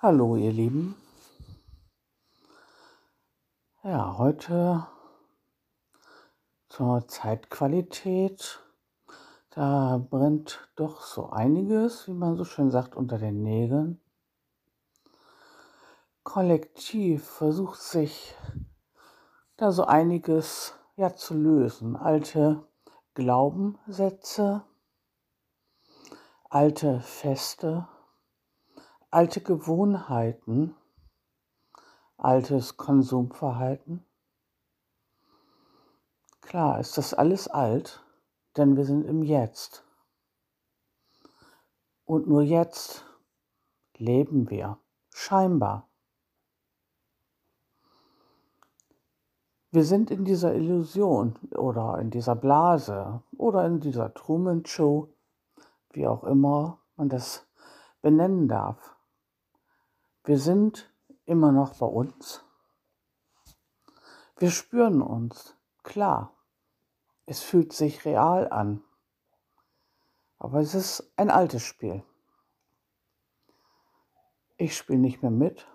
Hallo ihr Lieben. Ja, heute zur Zeitqualität. Da brennt doch so einiges, wie man so schön sagt, unter den Nägeln. Kollektiv versucht sich da so einiges ja zu lösen. Alte Glaubenssätze, alte Feste alte Gewohnheiten, altes Konsumverhalten. Klar ist das alles alt, denn wir sind im Jetzt. Und nur jetzt leben wir, scheinbar. Wir sind in dieser Illusion oder in dieser Blase oder in dieser Truman Show, wie auch immer man das benennen darf. Wir sind immer noch bei uns. Wir spüren uns, klar. Es fühlt sich real an. Aber es ist ein altes Spiel. Ich spiele nicht mehr mit,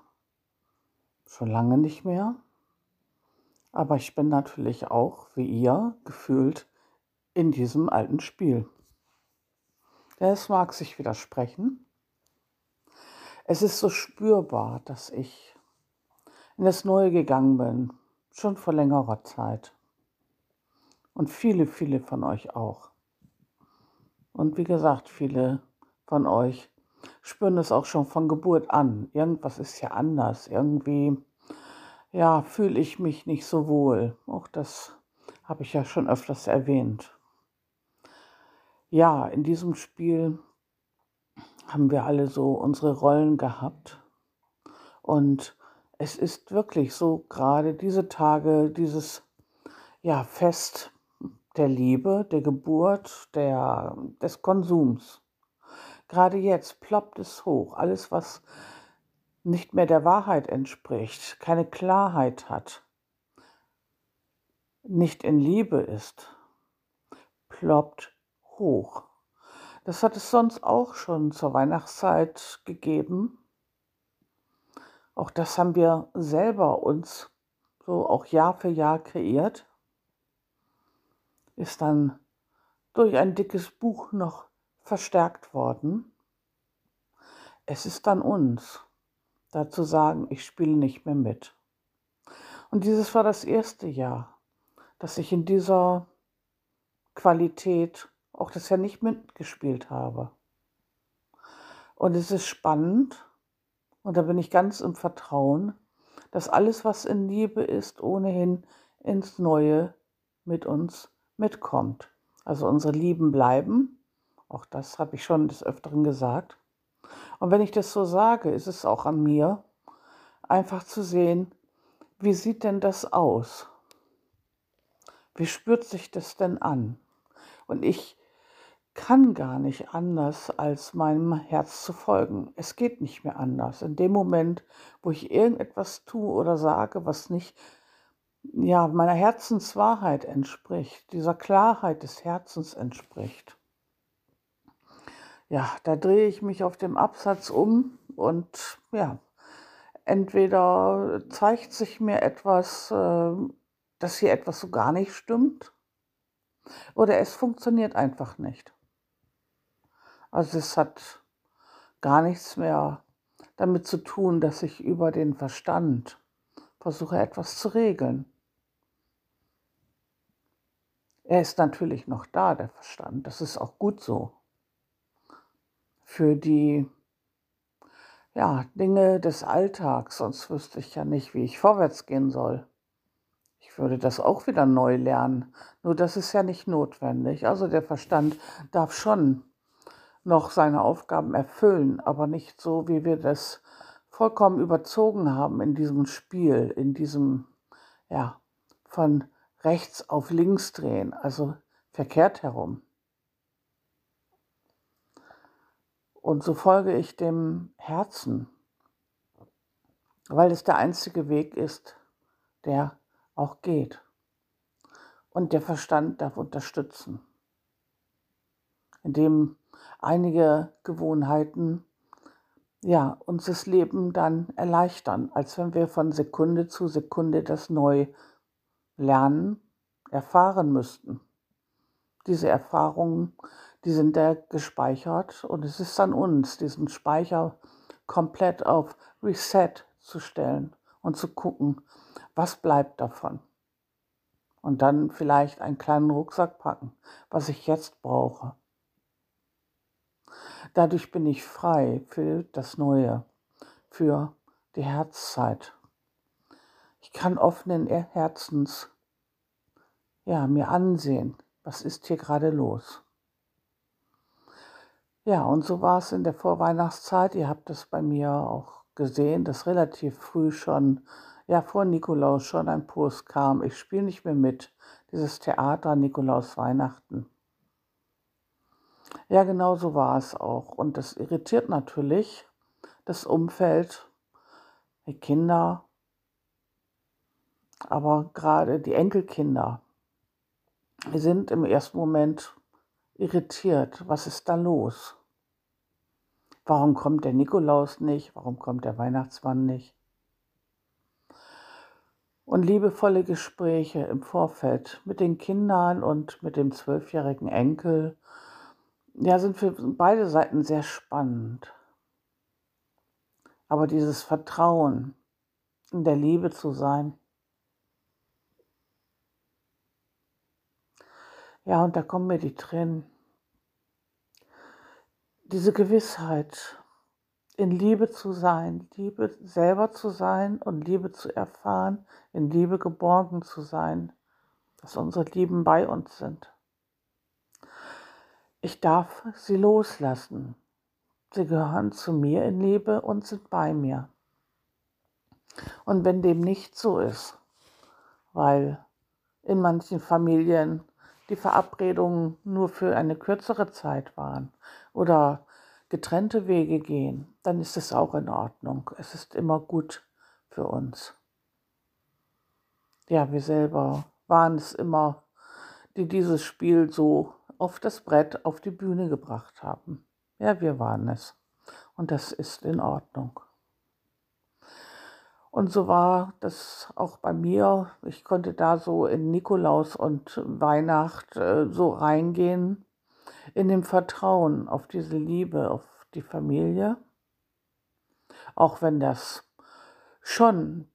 schon lange nicht mehr. Aber ich bin natürlich auch, wie ihr, gefühlt in diesem alten Spiel. Es mag sich widersprechen, es ist so spürbar, dass ich in das Neue gegangen bin, schon vor längerer Zeit. Und viele, viele von euch auch. Und wie gesagt, viele von euch spüren es auch schon von Geburt an. Irgendwas ist ja anders. Irgendwie, ja, fühle ich mich nicht so wohl. Auch das habe ich ja schon öfters erwähnt. Ja, in diesem Spiel haben wir alle so unsere Rollen gehabt. Und es ist wirklich so, gerade diese Tage, dieses ja, Fest der Liebe, der Geburt, der, des Konsums. Gerade jetzt ploppt es hoch. Alles, was nicht mehr der Wahrheit entspricht, keine Klarheit hat, nicht in Liebe ist, ploppt hoch. Das hat es sonst auch schon zur Weihnachtszeit gegeben. Auch das haben wir selber uns so auch Jahr für Jahr kreiert. Ist dann durch ein dickes Buch noch verstärkt worden. Es ist dann uns, da zu sagen, ich spiele nicht mehr mit. Und dieses war das erste Jahr, dass ich in dieser Qualität auch das ja nicht mitgespielt habe. Und es ist spannend, und da bin ich ganz im Vertrauen, dass alles, was in Liebe ist, ohnehin ins Neue mit uns mitkommt. Also unsere Lieben bleiben, auch das habe ich schon des Öfteren gesagt. Und wenn ich das so sage, ist es auch an mir, einfach zu sehen, wie sieht denn das aus? Wie spürt sich das denn an? Und ich kann gar nicht anders, als meinem Herz zu folgen. Es geht nicht mehr anders. In dem Moment, wo ich irgendetwas tue oder sage, was nicht ja, meiner Herzenswahrheit entspricht, dieser Klarheit des Herzens entspricht, ja, da drehe ich mich auf dem Absatz um und ja, entweder zeigt sich mir etwas, äh, dass hier etwas so gar nicht stimmt, oder es funktioniert einfach nicht. Also es hat gar nichts mehr damit zu tun, dass ich über den Verstand versuche etwas zu regeln. Er ist natürlich noch da, der Verstand. Das ist auch gut so. Für die ja, Dinge des Alltags, sonst wüsste ich ja nicht, wie ich vorwärts gehen soll. Ich würde das auch wieder neu lernen. Nur das ist ja nicht notwendig. Also der Verstand darf schon noch seine Aufgaben erfüllen, aber nicht so, wie wir das vollkommen überzogen haben in diesem Spiel, in diesem, ja, von rechts auf links drehen, also verkehrt herum. Und so folge ich dem Herzen, weil es der einzige Weg ist, der auch geht. Und der Verstand darf unterstützen, indem einige Gewohnheiten ja, uns das Leben dann erleichtern, als wenn wir von Sekunde zu Sekunde das neu lernen, erfahren müssten. Diese Erfahrungen, die sind da gespeichert und es ist an uns, diesen Speicher komplett auf Reset zu stellen und zu gucken, was bleibt davon. Und dann vielleicht einen kleinen Rucksack packen, was ich jetzt brauche. Dadurch bin ich frei für das Neue, für die Herzzeit. Ich kann offenen Herzens ja, mir ansehen, was ist hier gerade los. Ja, und so war es in der Vorweihnachtszeit. Ihr habt es bei mir auch gesehen, dass relativ früh schon, ja, vor Nikolaus schon ein Post kam. Ich spiele nicht mehr mit. Dieses Theater Nikolaus Weihnachten. Ja, genau so war es auch. Und das irritiert natürlich das Umfeld, die Kinder, aber gerade die Enkelkinder sind im ersten Moment irritiert. Was ist da los? Warum kommt der Nikolaus nicht? Warum kommt der Weihnachtsmann nicht? Und liebevolle Gespräche im Vorfeld mit den Kindern und mit dem zwölfjährigen Enkel, ja, sind für beide Seiten sehr spannend. Aber dieses Vertrauen, in der Liebe zu sein, Ja, und da kommen mir die Tränen. Diese Gewissheit, in Liebe zu sein, Liebe selber zu sein und Liebe zu erfahren, in Liebe geborgen zu sein, dass unsere Lieben bei uns sind. Ich darf sie loslassen. Sie gehören zu mir in Liebe und sind bei mir. Und wenn dem nicht so ist, weil in manchen Familien die Verabredungen nur für eine kürzere Zeit waren oder getrennte Wege gehen, dann ist es auch in Ordnung. Es ist immer gut für uns. Ja, wir selber waren es immer, die dieses Spiel so auf das Brett, auf die Bühne gebracht haben. Ja, wir waren es. Und das ist in Ordnung. Und so war das auch bei mir. Ich konnte da so in Nikolaus und Weihnacht äh, so reingehen, in dem Vertrauen auf diese Liebe, auf die Familie. Auch wenn das schon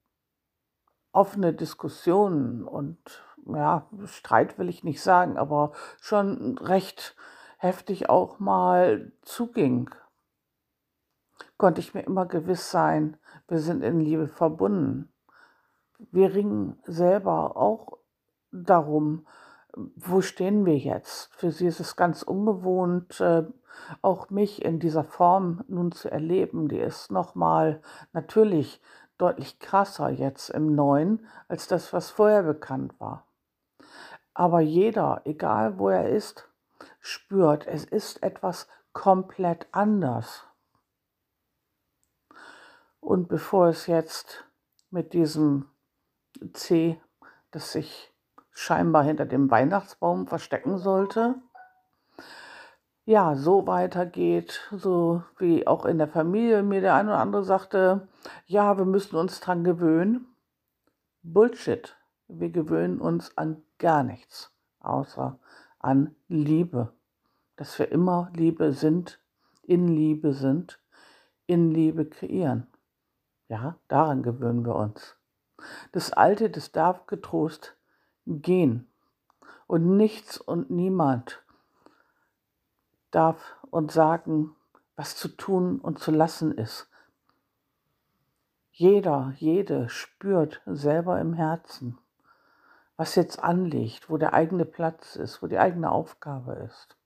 offene Diskussionen und ja, Streit will ich nicht sagen, aber schon recht heftig auch mal zuging konnte ich mir immer gewiss sein, wir sind in Liebe verbunden. Wir ringen selber auch darum, wo stehen wir jetzt? Für sie ist es ganz ungewohnt, äh, auch mich in dieser Form nun zu erleben. Die ist nochmal natürlich deutlich krasser jetzt im Neuen als das, was vorher bekannt war. Aber jeder, egal wo er ist, spürt, es ist etwas komplett anders. Und bevor es jetzt mit diesem C, das sich scheinbar hinter dem Weihnachtsbaum verstecken sollte, ja, so weitergeht, so wie auch in der Familie mir der eine oder andere sagte, ja, wir müssen uns dran gewöhnen. Bullshit. Wir gewöhnen uns an gar nichts, außer an Liebe. Dass wir immer Liebe sind, in Liebe sind, in Liebe kreieren. Ja, daran gewöhnen wir uns. Das Alte, das darf getrost gehen. Und nichts und niemand darf uns sagen, was zu tun und zu lassen ist. Jeder, jede spürt selber im Herzen, was jetzt anliegt, wo der eigene Platz ist, wo die eigene Aufgabe ist.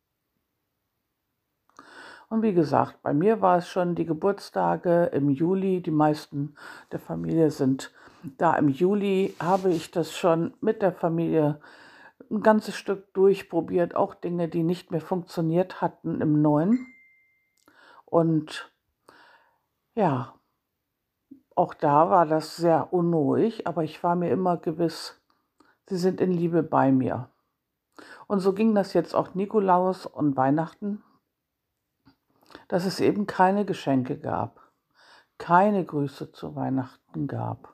Und wie gesagt, bei mir war es schon die Geburtstage im Juli. Die meisten der Familie sind da im Juli. Habe ich das schon mit der Familie ein ganzes Stück durchprobiert. Auch Dinge, die nicht mehr funktioniert hatten im Neuen. Und ja, auch da war das sehr unruhig, aber ich war mir immer gewiss, sie sind in Liebe bei mir. Und so ging das jetzt auch Nikolaus und Weihnachten dass es eben keine Geschenke gab. keine Grüße zu Weihnachten gab.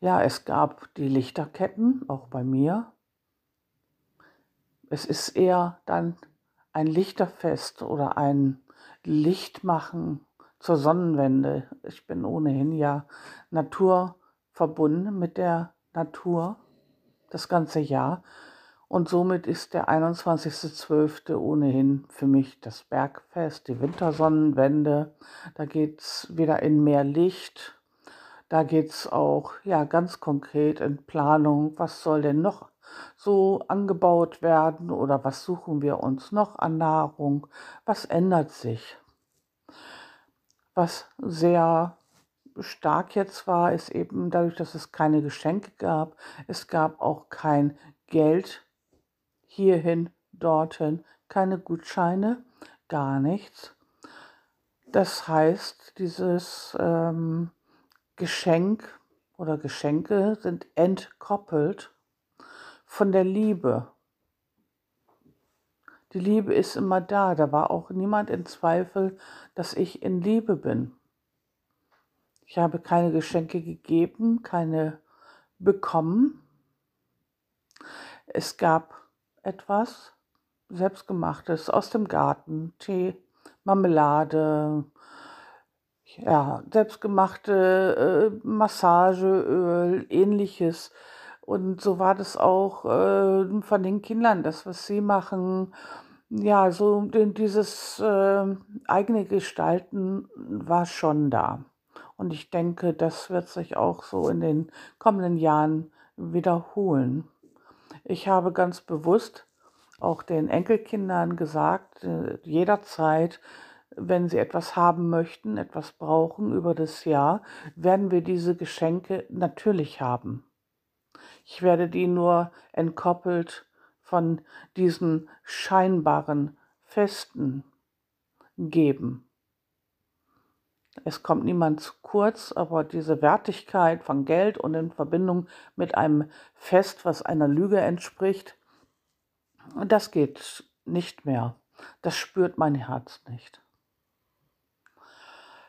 Ja, es gab die Lichterketten, auch bei mir. Es ist eher dann ein Lichterfest oder ein Lichtmachen zur Sonnenwende. Ich bin ohnehin ja naturverbunden mit der Natur das ganze Jahr. Und somit ist der 21.12. ohnehin für mich das Bergfest, die Wintersonnenwende. Da geht es wieder in mehr Licht. Da geht es auch ja, ganz konkret in Planung, was soll denn noch so angebaut werden oder was suchen wir uns noch an Nahrung, was ändert sich. Was sehr stark jetzt war, ist eben dadurch, dass es keine Geschenke gab, es gab auch kein Geld hierhin, dorthin, keine Gutscheine, gar nichts. Das heißt, dieses ähm, Geschenk oder Geschenke sind entkoppelt von der Liebe. Die Liebe ist immer da. Da war auch niemand in Zweifel, dass ich in Liebe bin. Ich habe keine Geschenke gegeben, keine bekommen. Es gab etwas Selbstgemachtes aus dem Garten, Tee, Marmelade, ja, selbstgemachte äh, Massageöl, ähnliches. Und so war das auch äh, von den Kindern, das, was sie machen. Ja, so dieses äh, eigene Gestalten war schon da. Und ich denke, das wird sich auch so in den kommenden Jahren wiederholen. Ich habe ganz bewusst auch den Enkelkindern gesagt, äh, jederzeit, wenn sie etwas haben möchten, etwas brauchen über das Jahr, werden wir diese Geschenke natürlich haben. Ich werde die nur entkoppelt von diesen scheinbaren Festen geben. Es kommt niemand zu kurz, aber diese Wertigkeit von Geld und in Verbindung mit einem Fest, was einer Lüge entspricht, das geht nicht mehr. Das spürt mein Herz nicht.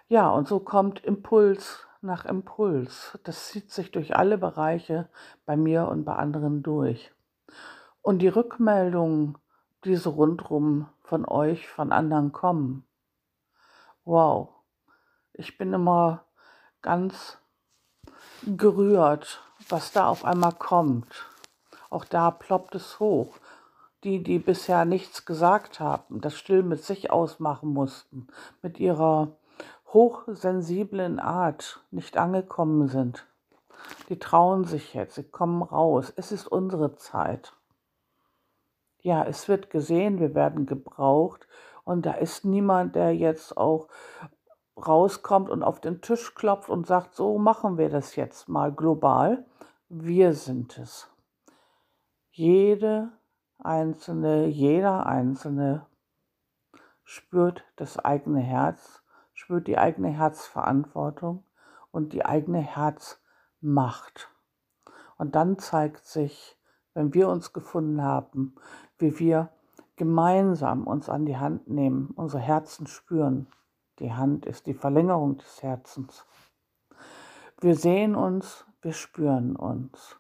Ja, und so kommt Impuls nach Impuls. Das zieht sich durch alle Bereiche bei mir und bei anderen durch. Und die Rückmeldungen, die so rundrum von euch, von anderen kommen, wow, ich bin immer ganz gerührt, was da auf einmal kommt. Auch da ploppt es hoch. Die, die bisher nichts gesagt haben, das still mit sich ausmachen mussten, mit ihrer hochsensiblen Art nicht angekommen sind. Die trauen sich jetzt, sie kommen raus. Es ist unsere Zeit. Ja, es wird gesehen, wir werden gebraucht und da ist niemand, der jetzt auch rauskommt und auf den Tisch klopft und sagt, so machen wir das jetzt mal global. Wir sind es. Jede einzelne, jeder einzelne spürt das eigene Herz, spürt die eigene Herzverantwortung und die eigene Herzmacht. Und dann zeigt sich, wenn wir uns gefunden haben, wie wir gemeinsam uns an die Hand nehmen, unsere Herzen spüren, die Hand ist die Verlängerung des Herzens. Wir sehen uns, wir spüren uns.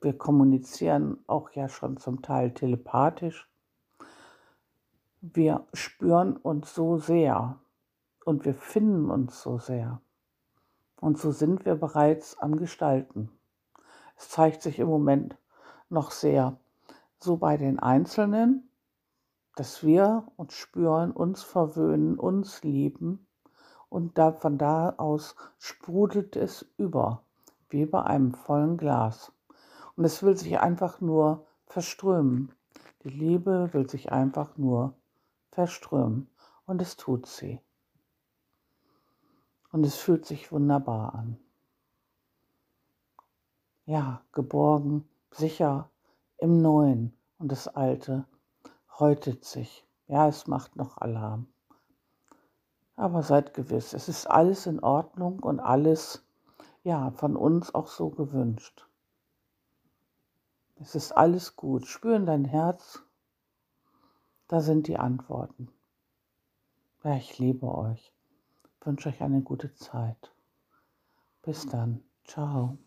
Wir kommunizieren auch ja schon zum Teil telepathisch. Wir spüren uns so sehr und wir finden uns so sehr. Und so sind wir bereits am Gestalten. Es zeigt sich im Moment noch sehr so bei den Einzelnen, dass wir uns spüren, uns verwöhnen, uns lieben und da, von da aus sprudelt es über, wie bei einem vollen Glas. Und es will sich einfach nur verströmen. Die Liebe will sich einfach nur verströmen und es tut sie. Und es fühlt sich wunderbar an. Ja, geborgen, sicher im Neuen und das Alte häutet sich. Ja, es macht noch Alarm. Aber seid gewiss, es ist alles in Ordnung und alles, ja, von uns auch so gewünscht. Es ist alles gut. Spüren dein Herz. Da sind die Antworten. Ja, ich liebe euch. Wünsche euch eine gute Zeit. Bis dann. Ciao.